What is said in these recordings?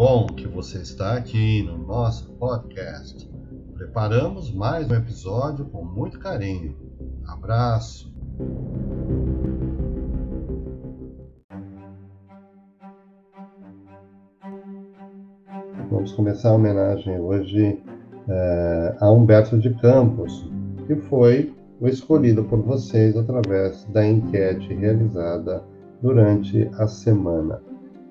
bom que você está aqui no nosso podcast. Preparamos mais um episódio com muito carinho. Abraço. Vamos começar a homenagem hoje é, a Humberto de Campos, que foi o escolhido por vocês através da enquete realizada durante a semana.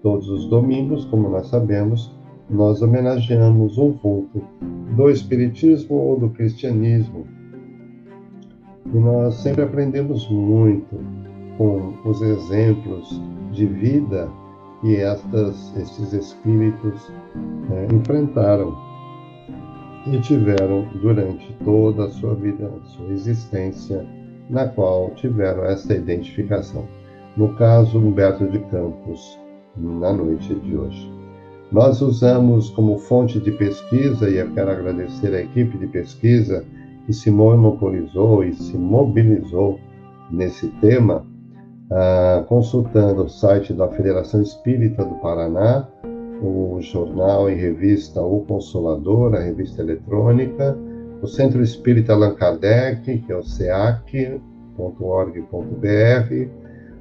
Todos os domingos, como nós sabemos, nós homenageamos um vulto do Espiritismo ou do Cristianismo. E nós sempre aprendemos muito com os exemplos de vida que estas, estes espíritos é, enfrentaram e tiveram durante toda a sua vida, sua existência, na qual tiveram essa identificação. No caso, Humberto de Campos, na noite de hoje. Nós usamos como fonte de pesquisa, e eu quero agradecer à equipe de pesquisa que se monopolizou e se mobilizou nesse tema, ah, consultando o site da Federação Espírita do Paraná, o jornal e revista O Consolador, a revista eletrônica, o Centro Espírita Allan Kardec, que é o ceac.org.br,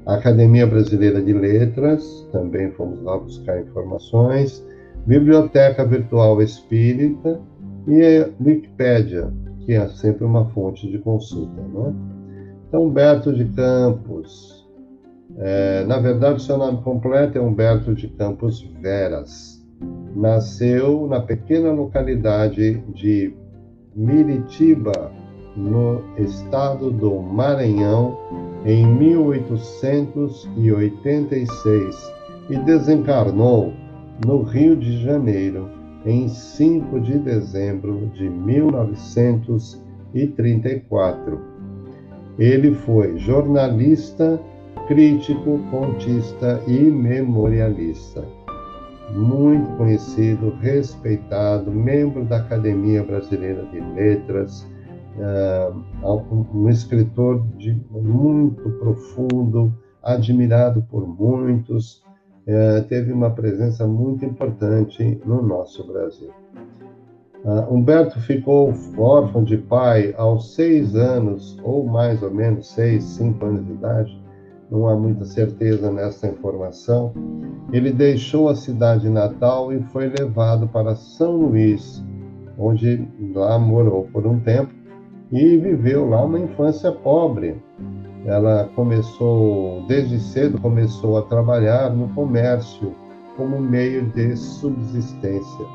Academia Brasileira de Letras, também fomos lá buscar informações, Biblioteca Virtual Espírita e Wikipédia, que é sempre uma fonte de consulta. Né? Então, Humberto de Campos, é, na verdade, seu nome completo é Humberto de Campos Veras. Nasceu na pequena localidade de Miritiba, no estado do Maranhão, em 1886 e desencarnou no Rio de Janeiro em 5 de dezembro de 1934. Ele foi jornalista, crítico, contista e memorialista. Muito conhecido, respeitado, membro da Academia Brasileira de Letras, um escritor de muito profundo, admirado por muitos, é, teve uma presença muito importante no nosso Brasil. Uh, Humberto ficou órfão de pai aos seis anos, ou mais ou menos seis, cinco anos de idade, não há muita certeza nessa informação. Ele deixou a cidade natal e foi levado para São Luís, onde lá morou por um tempo e viveu lá uma infância pobre. Ela começou, desde cedo, começou a trabalhar no comércio como meio de subsistência.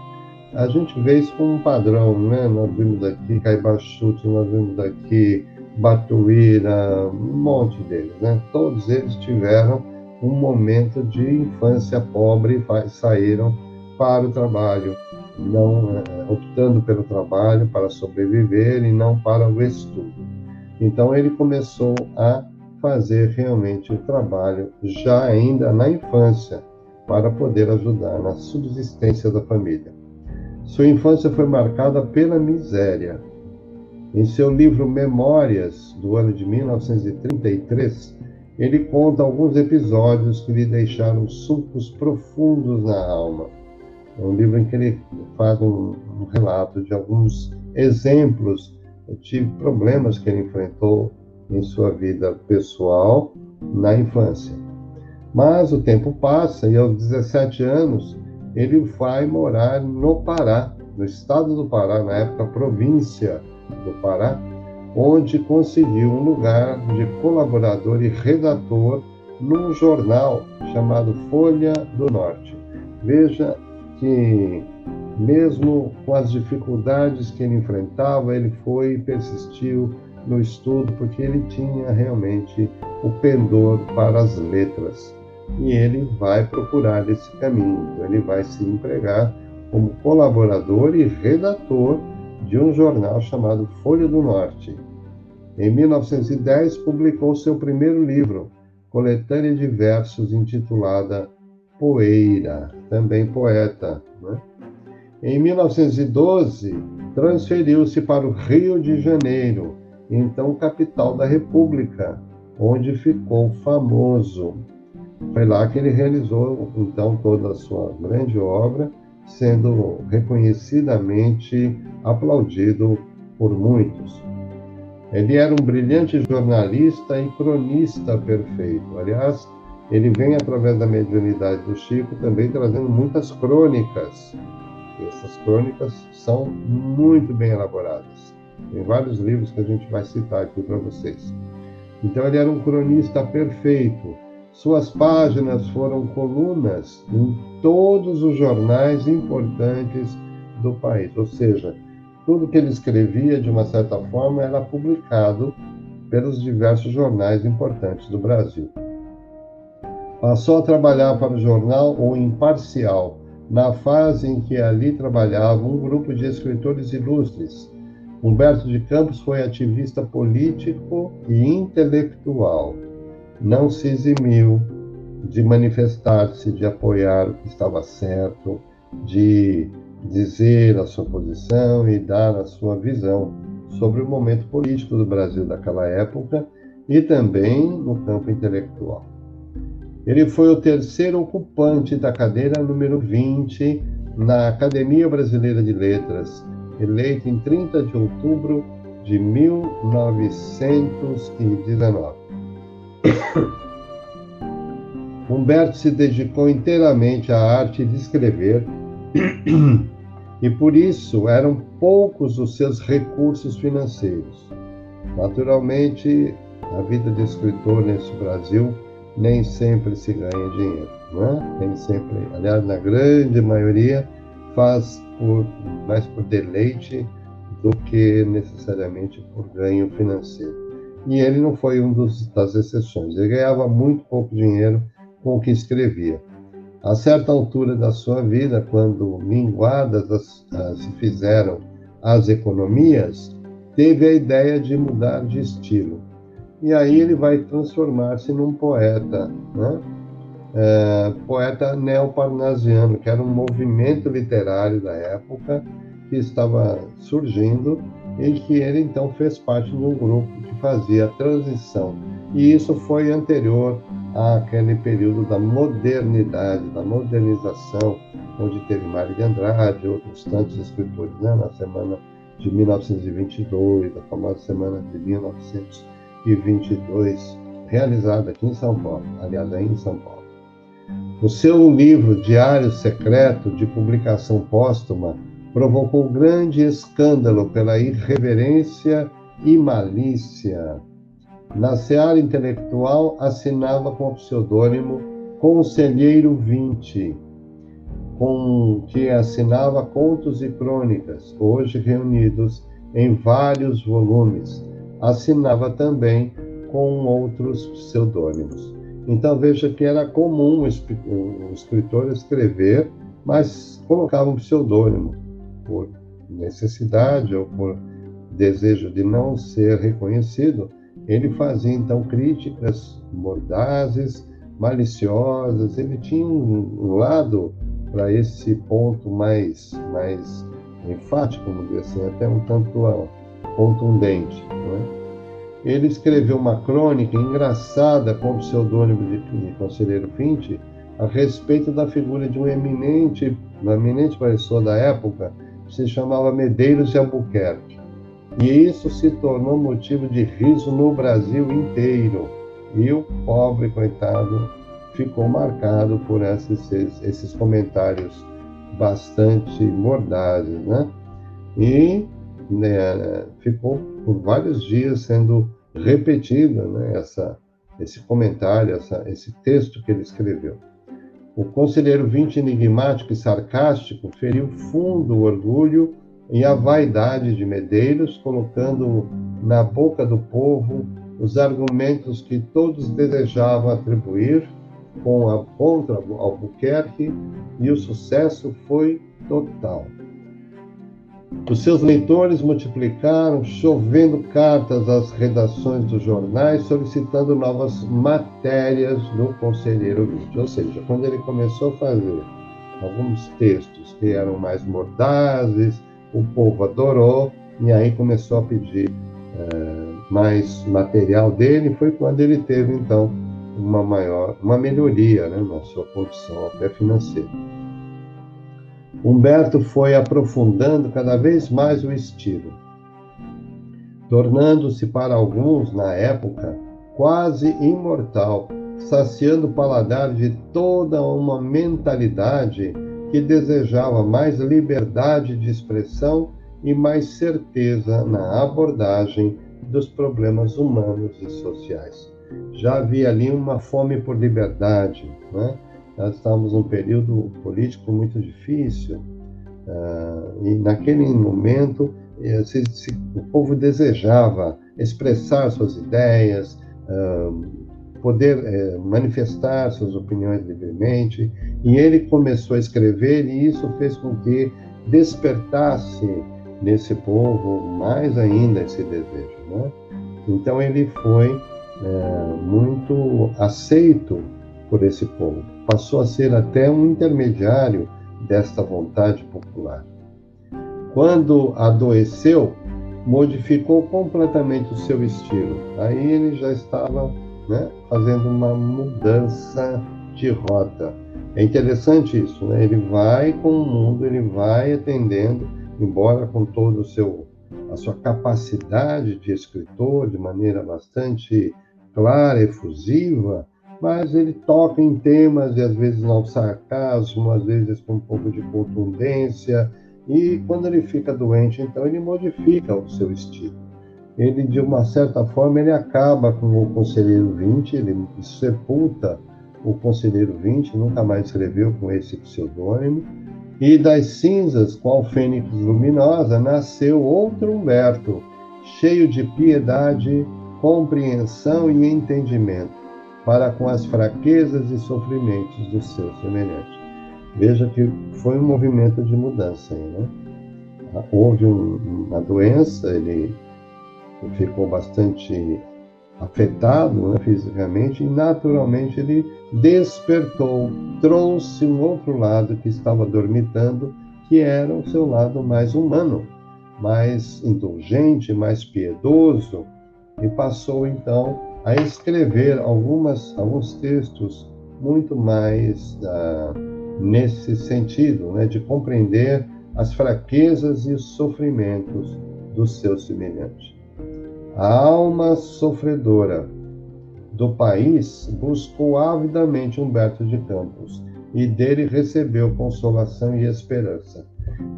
A gente vê isso como um padrão, né? Nós vimos aqui Caibachuto, nós vimos aqui Batuíra, um monte deles, né? Todos eles tiveram um momento de infância pobre e saíram para o trabalho não é, optando pelo trabalho para sobreviver e não para o estudo. Então ele começou a fazer realmente o trabalho já ainda na infância para poder ajudar na subsistência da família. Sua infância foi marcada pela miséria. Em seu livro Memórias, do ano de 1933, ele conta alguns episódios que lhe deixaram sulcos profundos na alma é um livro em que ele faz um, um relato de alguns exemplos de problemas que ele enfrentou em sua vida pessoal na infância. Mas o tempo passa e aos 17 anos ele vai morar no Pará, no estado do Pará, na época província do Pará, onde conseguiu um lugar de colaborador e redator num jornal chamado Folha do Norte. Veja que, mesmo com as dificuldades que ele enfrentava, ele foi e persistiu no estudo, porque ele tinha realmente o pendor para as letras. E ele vai procurar esse caminho, então ele vai se empregar como colaborador e redator de um jornal chamado Folha do Norte. Em 1910, publicou seu primeiro livro, coletânea de versos intitulada Poeira, também poeta. Né? Em 1912, transferiu-se para o Rio de Janeiro, então capital da República, onde ficou famoso. Foi lá que ele realizou então toda a sua grande obra sendo reconhecidamente aplaudido por muitos. Ele era um brilhante jornalista e cronista perfeito. Aliás, ele vem, através da mediunidade do Chico, também trazendo muitas crônicas. E essas crônicas são muito bem elaboradas. Tem vários livros que a gente vai citar aqui para vocês. Então, ele era um cronista perfeito. Suas páginas foram colunas em todos os jornais importantes do país. Ou seja, tudo que ele escrevia, de uma certa forma, era publicado pelos diversos jornais importantes do Brasil. Passou a trabalhar para o jornal O Imparcial, na fase em que ali trabalhava um grupo de escritores ilustres. Humberto de Campos foi ativista político e intelectual. Não se eximiu de manifestar-se, de apoiar o que estava certo, de dizer a sua posição e dar a sua visão sobre o momento político do Brasil daquela época e também no campo intelectual. Ele foi o terceiro ocupante da cadeira número 20 na Academia Brasileira de Letras, eleito em 30 de outubro de 1919. Humberto se dedicou inteiramente à arte de escrever e por isso eram poucos os seus recursos financeiros. Naturalmente, a vida de escritor nesse Brasil nem sempre se ganha dinheiro, né? Nem sempre, aliás, na grande maioria faz por, mais por deleite do que necessariamente por ganho financeiro. E ele não foi um dos, das exceções. Ele ganhava muito pouco dinheiro com o que escrevia. A certa altura da sua vida, quando minguadas as, as, se fizeram as economias, teve a ideia de mudar de estilo e aí ele vai transformar-se num poeta, né? É, poeta neoparnasiano, que era um movimento literário da época que estava surgindo e que ele então fez parte de um grupo que fazia a transição. E isso foi anterior àquele período da modernidade, da modernização, onde teve Mário de Andrade outros tantos escritores, né? na semana de 1922, a famosa semana de 1922 2022, realizado aqui em São Paulo, aliás, aí em São Paulo. O seu livro Diário Secreto, de publicação póstuma, provocou grande escândalo pela irreverência e malícia. Na seara intelectual, assinava com o pseudônimo Conselheiro 20, com que assinava contos e crônicas, hoje reunidos em vários volumes, assinava também com outros pseudônimos. Então veja que era comum o escritor escrever, mas colocava um pseudônimo por necessidade ou por desejo de não ser reconhecido. Ele fazia então críticas mordazes, maliciosas. Ele tinha um lado para esse ponto mais mais enfático, vamos dizer assim, até um tanto contundente. É? Ele escreveu uma crônica engraçada com o pseudônimo de, de Conselheiro Finte a respeito da figura de um eminente, uma eminente professor da época, que se chamava Medeiros de Albuquerque. E isso se tornou motivo de riso no Brasil inteiro. E o pobre coitado ficou marcado por esses, esses comentários bastante mordazes, né? E né, ficou por vários dias sendo repetida né, essa, esse comentário, essa, esse texto que ele escreveu. O conselheiro vinte enigmático e sarcástico feriu fundo o orgulho e a vaidade de Medeiros, colocando na boca do povo os argumentos que todos desejavam atribuir com a contra Albuquerque, e o sucesso foi total. Os seus leitores multiplicaram, chovendo cartas às redações dos jornais, solicitando novas matérias do Conselheiro Vídeo. Ou seja, quando ele começou a fazer alguns textos que eram mais mordazes, o povo adorou, e aí começou a pedir é, mais material dele. Foi quando ele teve, então, uma maior, uma melhoria né, na sua condição até financeira. Humberto foi aprofundando cada vez mais o estilo, tornando-se para alguns, na época, quase imortal, saciando o paladar de toda uma mentalidade que desejava mais liberdade de expressão e mais certeza na abordagem dos problemas humanos e sociais. Já havia ali uma fome por liberdade, né? Nós estávamos num período político muito difícil uh, e naquele momento eh, se, se, o povo desejava expressar suas ideias, uh, poder manifestar suas opiniões livremente e ele começou a escrever e isso fez com que despertasse nesse povo mais ainda esse desejo. Né? Então ele foi muito aceito por esse povo, passou a ser até um intermediário desta vontade popular. Quando adoeceu, modificou completamente o seu estilo. Aí ele já estava né, fazendo uma mudança de rota. É interessante isso, né? Ele vai com o mundo, ele vai atendendo embora com todo o seu a sua capacidade de escritor de maneira bastante clara, efusiva, mas ele toca em temas e às vezes não sarcasmo, às vezes com um pouco de contundência, e quando ele fica doente, então ele modifica o seu estilo. Ele, de uma certa forma, ele acaba com o Conselheiro 20, ele sepulta o Conselheiro 20, nunca mais escreveu com esse pseudônimo, e das cinzas, qual fênix luminosa, nasceu outro Humberto, cheio de piedade, compreensão e entendimento, para com as fraquezas e sofrimentos dos seus semelhantes. Veja que foi um movimento de mudança aí, né? Houve um, uma doença, ele ficou bastante afetado né, fisicamente e naturalmente ele despertou, trouxe um outro lado que estava dormitando, que era o seu lado mais humano, mais indulgente, mais piedoso, e passou então a escrever algumas, alguns textos muito mais ah, nesse sentido, né, de compreender as fraquezas e os sofrimentos do seu semelhante. A alma sofredora do país buscou avidamente Humberto de Campos e dele recebeu consolação e esperança.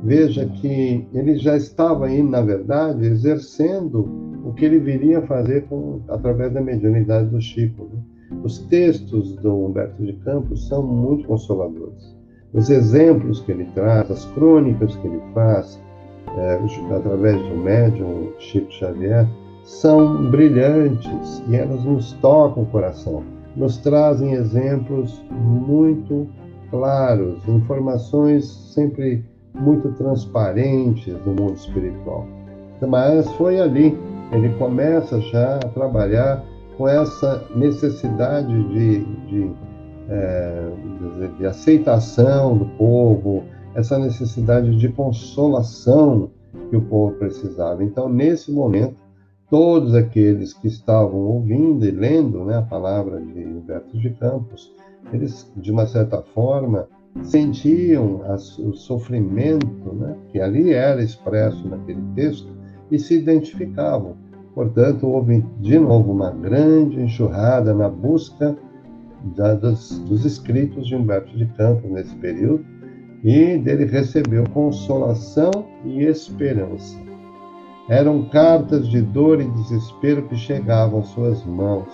Veja que ele já estava aí, na verdade, exercendo o que ele viria a fazer com, através da mediunidade do Chico. Né? Os textos do Humberto de Campos são muito consoladores. Os exemplos que ele traz, as crônicas que ele faz, é, através do médium Chico Xavier, são brilhantes e elas nos tocam o coração, nos trazem exemplos muito claros, informações sempre muito transparentes do mundo espiritual. Mas foi ali, ele começa já a trabalhar com essa necessidade de, de, é, de aceitação do povo, essa necessidade de consolação que o povo precisava. Então, nesse momento, todos aqueles que estavam ouvindo e lendo né, a palavra de Humberto de Campos, eles, de uma certa forma, sentiam o sofrimento né, que ali era expresso naquele texto e se identificavam. Portanto, houve de novo uma grande enxurrada na busca da, dos, dos escritos de Humberto de Campos nesse período e dele recebeu consolação e esperança. Eram cartas de dor e desespero que chegavam às suas mãos,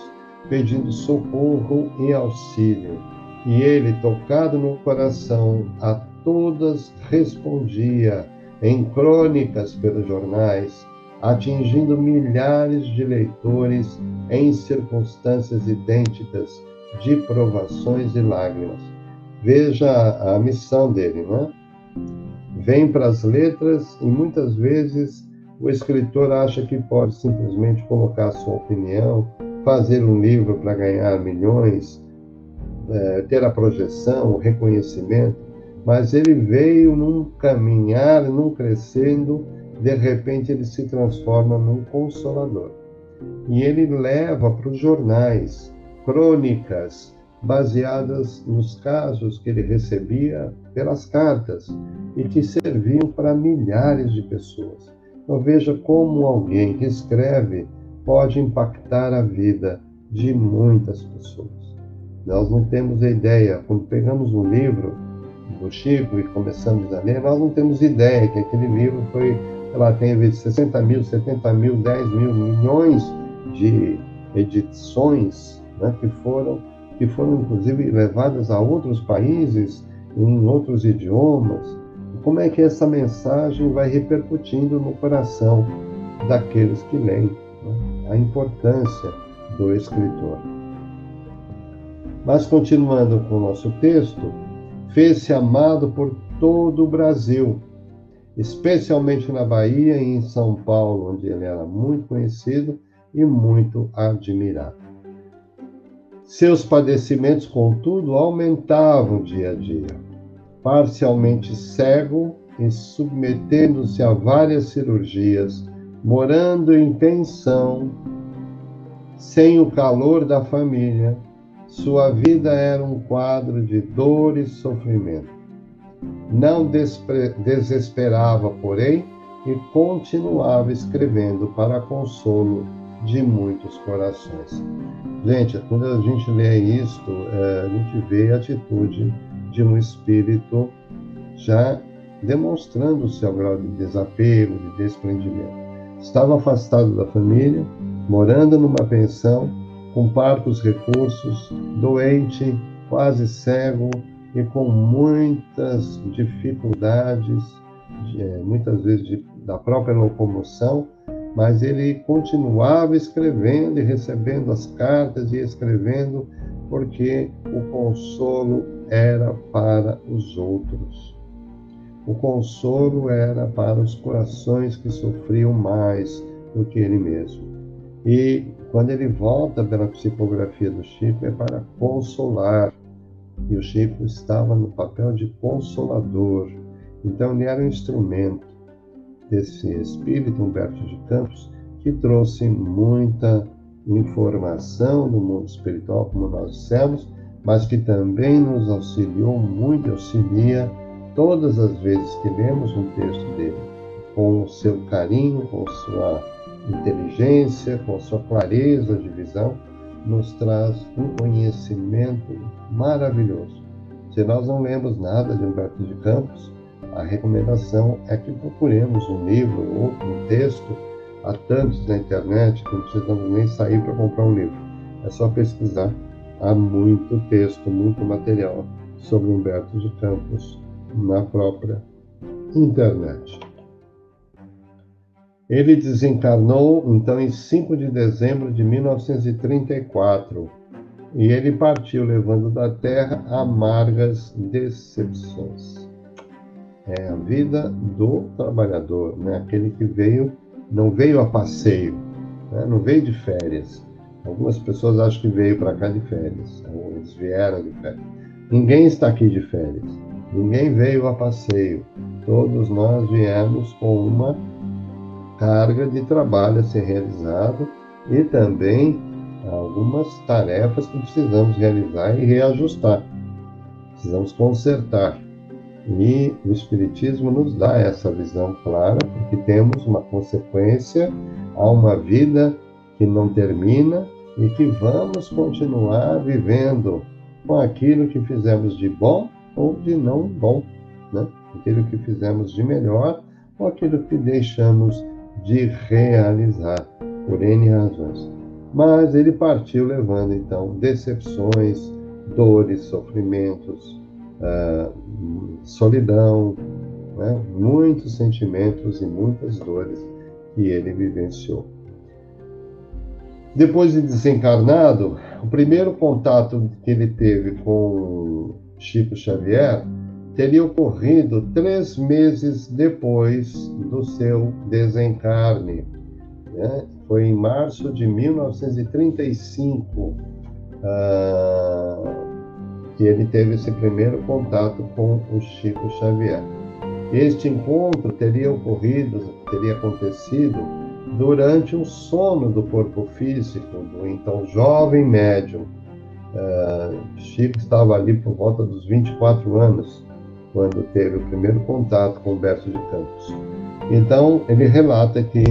pedindo socorro e auxílio. E ele, tocado no coração, a todas respondia em crônicas pelos jornais, atingindo milhares de leitores em circunstâncias idênticas de provações e lágrimas. Veja a, missão dele, não é? Vem para as letras e muitas vezes o escritor acha que pode simplesmente colocar sua opinião, fazer um livro para ganhar milhões, é, ter a projeção, o reconhecimento, mas ele veio num caminhar, num crescendo, de repente ele se transforma num consolador. E ele leva para os jornais crônicas baseadas nos casos que ele recebia pelas cartas e que serviam para milhares de pessoas. Então veja como alguém que escreve pode impactar a vida de muitas pessoas. Nós não temos ideia, quando pegamos um livro do Chico e começamos a ler, nós não temos ideia que aquele livro foi, lá, tem 60 mil, 70 mil, 10 mil, milhões de edições né, que foram que foram inclusive levadas a outros países em outros idiomas. Como é que essa mensagem vai repercutindo no coração daqueles que leem? Né? A importância do escritor. Mas continuando com o nosso texto, fez-se amado por todo o Brasil, especialmente na Bahia e em São Paulo, onde ele era muito conhecido e muito admirado. Seus padecimentos, contudo, aumentavam dia a dia. Parcialmente cego e submetendo-se a várias cirurgias, morando em pensão, sem o calor da família, sua vida era um quadro de dor e sofrimento. Não desesperava, porém, e continuava escrevendo para consolo de muitos corações. Gente, quando a gente lê isto, é, a gente vê a atitude de um espírito já demonstrando o seu grau de desapego, de desprendimento. Estava afastado da família, morando numa pensão, com parcos recursos, doente, quase cego e com muitas dificuldades, de, é, muitas vezes de, da própria locomoção, mas ele continuava escrevendo e recebendo as cartas e escrevendo, porque o consolo era para os outros. O consolo era para os corações que sofriam mais do que ele mesmo. E quando ele volta pela psicografia do Chico, é para consolar. E o Chico estava no papel de consolador. Então, ele era um instrumento desse espírito Humberto de Campos, que trouxe muita informação do mundo espiritual, como nós dissemos, mas que também nos auxiliou muito, auxilia todas as vezes que lemos um texto dele, com o seu carinho, com sua inteligência, com sua clareza de visão, nos traz um conhecimento maravilhoso. Se nós não lemos nada de Humberto de Campos, a recomendação é que procuremos um livro, outro um texto. Há tantos na internet que não precisamos nem sair para comprar um livro. É só pesquisar. Há muito texto, muito material sobre Humberto de Campos na própria internet. Ele desencarnou então em 5 de dezembro de 1934 e ele partiu levando da terra amargas decepções é a vida do trabalhador, né? aquele que veio, não veio a passeio, né? não veio de férias. Algumas pessoas acham que veio para cá de férias, eles vieram de férias. Ninguém está aqui de férias, ninguém veio a passeio. Todos nós viemos com uma carga de trabalho a ser realizado e também algumas tarefas que precisamos realizar e reajustar. Precisamos consertar. E o Espiritismo nos dá essa visão clara, porque temos uma consequência a uma vida que não termina e que vamos continuar vivendo com aquilo que fizemos de bom ou de não bom, né? aquilo que fizemos de melhor ou aquilo que deixamos de realizar, por N razões. Mas ele partiu levando então decepções, dores, sofrimentos, uh, solidão, né? muitos sentimentos e muitas dores que ele vivenciou. Depois de desencarnado, o primeiro contato que ele teve com Chico Xavier teria ocorrido três meses depois do seu desencarne. Né? Foi em março de 1935. Ah, que ele teve esse primeiro contato com o Chico Xavier. Este encontro teria ocorrido, teria acontecido durante um sono do corpo físico do então jovem médium. Uh, Chico estava ali por volta dos 24 anos quando teve o primeiro contato com Humberto de Campos. Então, ele relata que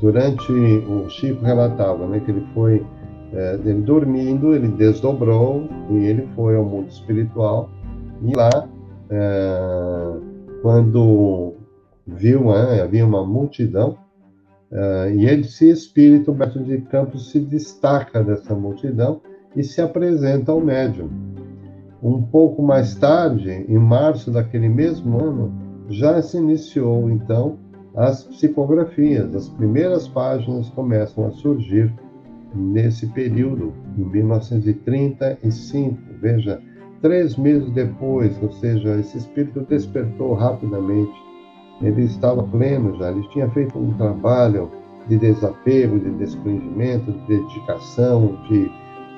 durante o Chico relatava, né, que ele foi é, ele dormindo, ele desdobrou e ele foi ao mundo espiritual e lá é, quando viu, né, havia uma multidão é, e esse espírito Humberto de Campos se destaca dessa multidão e se apresenta ao médium. Um pouco mais tarde, em março daquele mesmo ano, já se iniciou então as psicografias. As primeiras páginas começam a surgir nesse período, em 1935. Veja, três meses depois, ou seja, esse espírito despertou rapidamente. Ele estava pleno já, ele tinha feito um trabalho de desapego, de desprendimento, de dedicação, de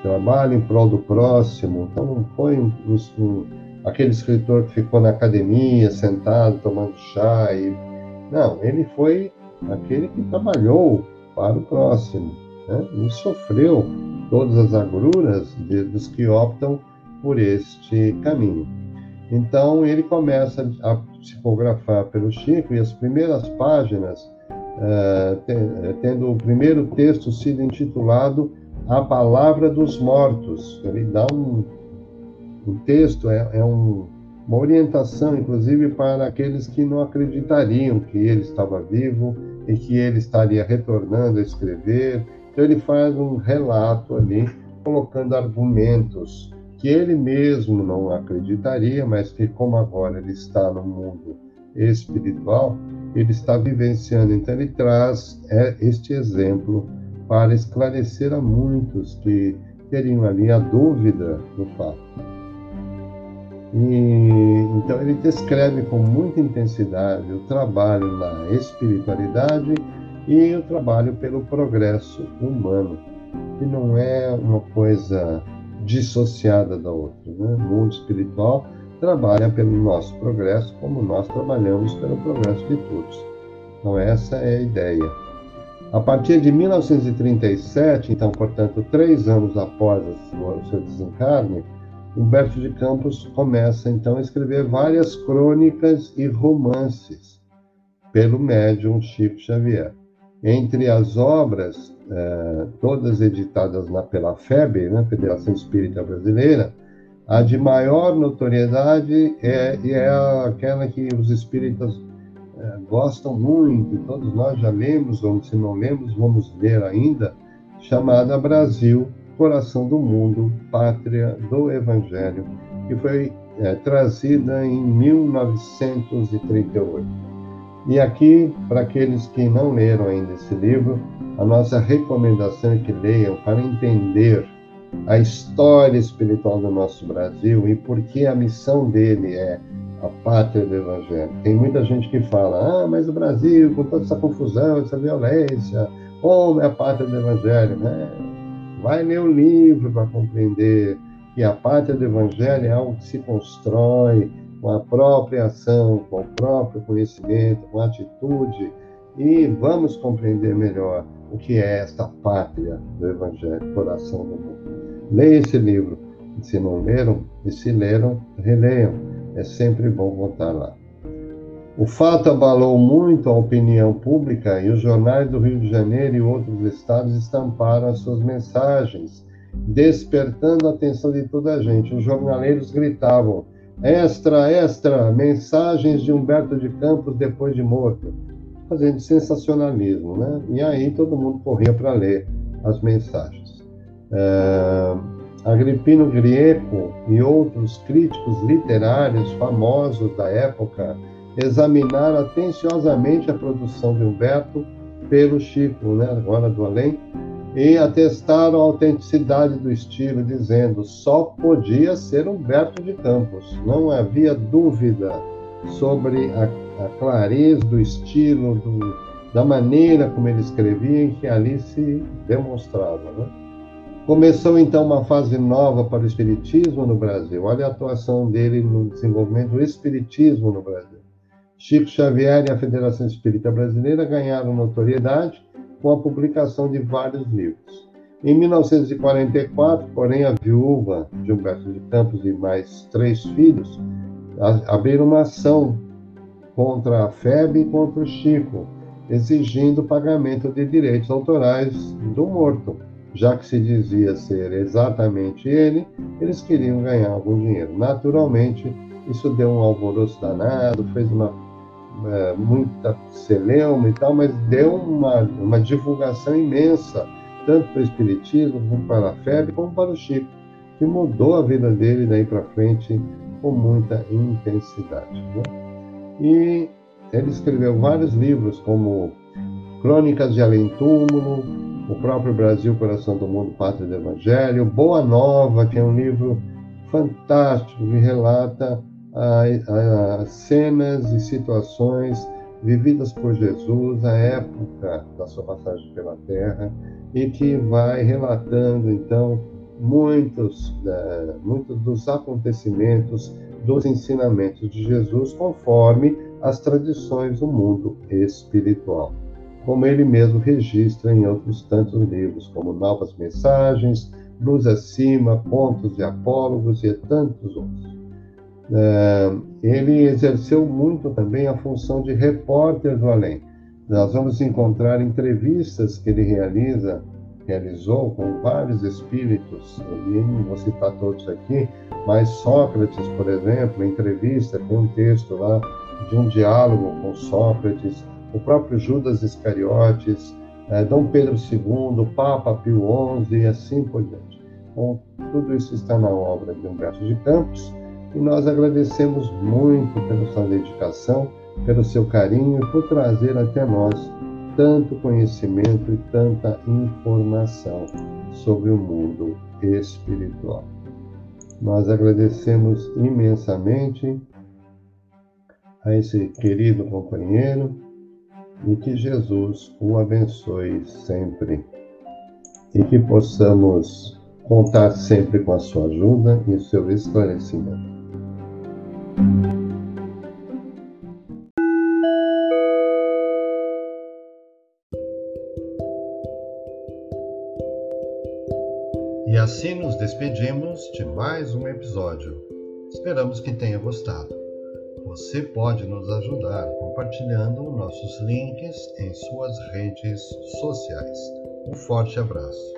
trabalho em prol do próximo. Então não foi um, um, aquele escritor que ficou na academia, sentado, tomando chá. E... Não, ele foi aquele que trabalhou para o próximo né? e sofreu todas as agruras de, dos que optam por este caminho. Então ele começa a psicografar pelo Chico e as primeiras páginas, uh, tendo o primeiro texto sido intitulado a palavra dos mortos. Ele dá um, um texto, é, é um, uma orientação, inclusive, para aqueles que não acreditariam que ele estava vivo e que ele estaria retornando a escrever. Então, ele faz um relato ali, colocando argumentos que ele mesmo não acreditaria, mas que, como agora ele está no mundo espiritual, ele está vivenciando. Então, ele traz é, este exemplo para esclarecer a muitos que teriam ali a dúvida do fato. E, então ele descreve com muita intensidade o trabalho na espiritualidade e o trabalho pelo progresso humano, que não é uma coisa dissociada da outra. Né? O mundo espiritual trabalha pelo nosso progresso, como nós trabalhamos pelo progresso de todos. Então, essa é a ideia. A partir de 1937, então, portanto, três anos após o seu desencarne, Humberto de Campos começa então a escrever várias crônicas e romances pelo médium Chico Xavier. Entre as obras, eh, todas editadas na, pela FEB, né, Federação Espírita Brasileira, a de maior notoriedade é, é aquela que os espíritas é, gostam muito, todos nós já lemos, ou se não lemos, vamos ler ainda, chamada Brasil, Coração do Mundo, Pátria do Evangelho, que foi é, trazida em 1938. E aqui, para aqueles que não leram ainda esse livro, a nossa recomendação é que leiam para entender a história espiritual do nosso Brasil e por que a missão dele é a pátria do Evangelho. Tem muita gente que fala, ah, mas o Brasil, com toda essa confusão, essa violência, como é a pátria do Evangelho? Né? Vai ler o livro para compreender que a pátria do Evangelho é algo que se constrói com a própria ação, com o próprio conhecimento, com a atitude, e vamos compreender melhor o que é esta pátria do Evangelho, coração do mundo. Leia esse livro, se não leram, e se leram, releiam é sempre bom voltar lá. O fato abalou muito a opinião pública e os jornais do Rio de Janeiro e outros estados estamparam as suas mensagens, despertando a atenção de toda a gente. Os jornaleiros gritavam: extra, extra, mensagens de Humberto de Campos depois de morto, fazendo sensacionalismo, né? E aí todo mundo corria para ler as mensagens. É Agripino Grieco e outros críticos literários famosos da época examinaram atenciosamente a produção de Humberto pelo Chico, né, agora do além, e atestaram a autenticidade do estilo, dizendo só podia ser Humberto de Campos. Não havia dúvida sobre a, a clareza do estilo, do, da maneira como ele escrevia, em que ali se demonstrava. Né? Começou então uma fase nova para o Espiritismo no Brasil. Olha a atuação dele no desenvolvimento do Espiritismo no Brasil. Chico Xavier e a Federação Espírita Brasileira ganharam notoriedade com a publicação de vários livros. Em 1944, porém, a viúva de Humberto de Campos e mais três filhos abrir uma ação contra a FEB e contra o Chico, exigindo pagamento de direitos autorais do morto. Já que se dizia ser exatamente ele, eles queriam ganhar algum dinheiro. Naturalmente, isso deu um alvoroço danado, fez uma é, muita celeuma e tal, mas deu uma, uma divulgação imensa, tanto para o Espiritismo, como para a FEB, como para o Chico, que mudou a vida dele daí para frente com muita intensidade. Né? E ele escreveu vários livros, como Crônicas de Além Túmulo, O próprio Brasil, Coração do Mundo, Pátria do Evangelho, Boa Nova, que é um livro fantástico que relata as cenas e situações vividas por Jesus à época da sua passagem pela Terra e que vai relatando então muitos, uh, muitos dos acontecimentos, dos ensinamentos de Jesus conforme as tradições do mundo espiritual, como ele mesmo registra em outros tantos livros, como Novas Mensagens, Luz Acima, Pontos e Apólogos e tantos outros. Uh, ele exerceu muito também a função de repórter do além. Nós vamos encontrar entrevistas que ele realiza realizou com vários espíritos, e não vou citar todos aqui, mas Sócrates, por exemplo, em entrevista, tem um texto lá de um diálogo com Sócrates, o próprio Judas Iscariotes, eh, Dom Pedro II, Papa Pio XI e assim por diante. Bom, tudo isso está na obra de Humberto de Campos e nós agradecemos muito pela sua dedicação, pelo seu carinho e por trazer até nós tanto conhecimento e tanta informação sobre o mundo espiritual. Nós agradecemos imensamente a esse querido companheiro e que Jesus o abençoe sempre e que possamos contar sempre com a sua ajuda e seu esclarecimento. E assim nos despedimos de mais um episódio. Esperamos que tenha gostado. Você pode nos ajudar compartilhando nossos links em suas redes sociais. Um forte abraço.